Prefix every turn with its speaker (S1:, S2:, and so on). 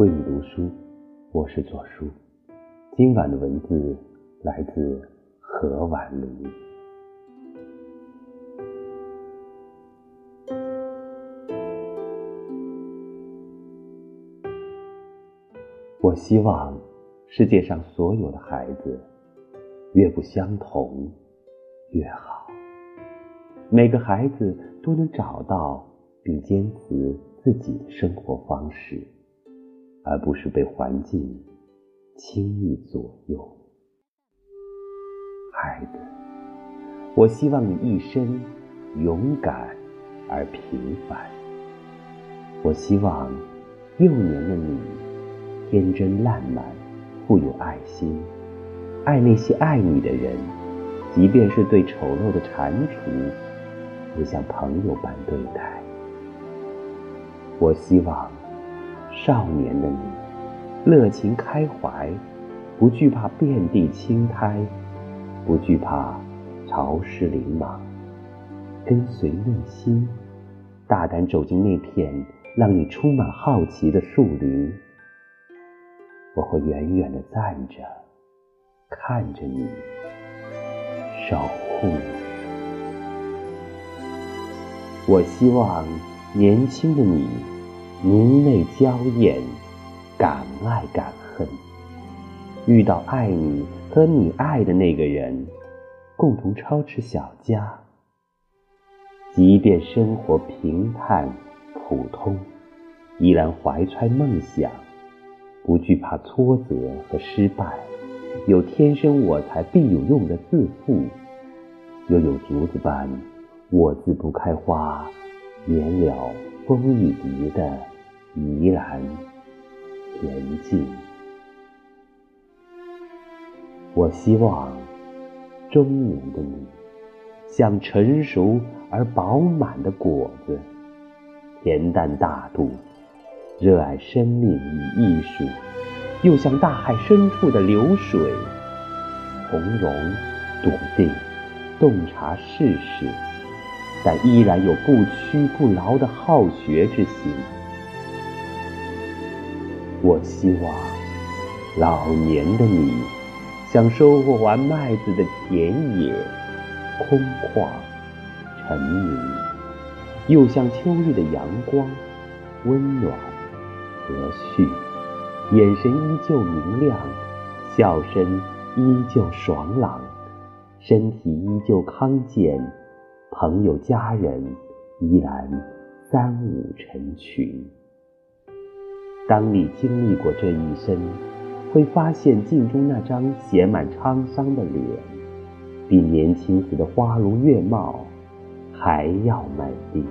S1: 为你读书，我是左叔。今晚的文字来自何婉玲。我希望世界上所有的孩子越不相同越好，每个孩子都能找到并坚持自己的生活方式。而不是被环境轻易左右。孩子，我希望你一生勇敢而平凡。我希望幼年的你天真烂漫，富有爱心，爱那些爱你的人，即便是对丑陋的蟾蜍，也像朋友般对待。我希望。少年的你，热情开怀，不惧怕遍地青苔，不惧怕潮湿林莽，跟随内心，大胆走进那片让你充满好奇的树林。我会远远的站着，看着你，守护你。我希望年轻的你。明媚娇艳，敢爱敢恨。遇到爱你和你爱的那个人，共同操持小家。即便生活平淡普通，依然怀揣梦想，不惧怕挫折和失败。有天生我材必有用的自负，又有竹子般我自不开花，免了风雨敌的。怡然恬静。我希望中年的你，像成熟而饱满的果子，恬淡大度，热爱生命与艺术；又像大海深处的流水，从容笃定，洞察世事，但依然有不屈不挠的好学之心。我希望老年的你，像收获完麦子的田野，空旷、沉迷；又像秋日的阳光，温暖、和煦。眼神依旧明亮，笑声依旧爽朗，身体依旧康健，朋友家人依然三五成群。当你经历过这一生，会发现镜中那张写满沧桑的脸，比年轻时的花容月貌还要美丽。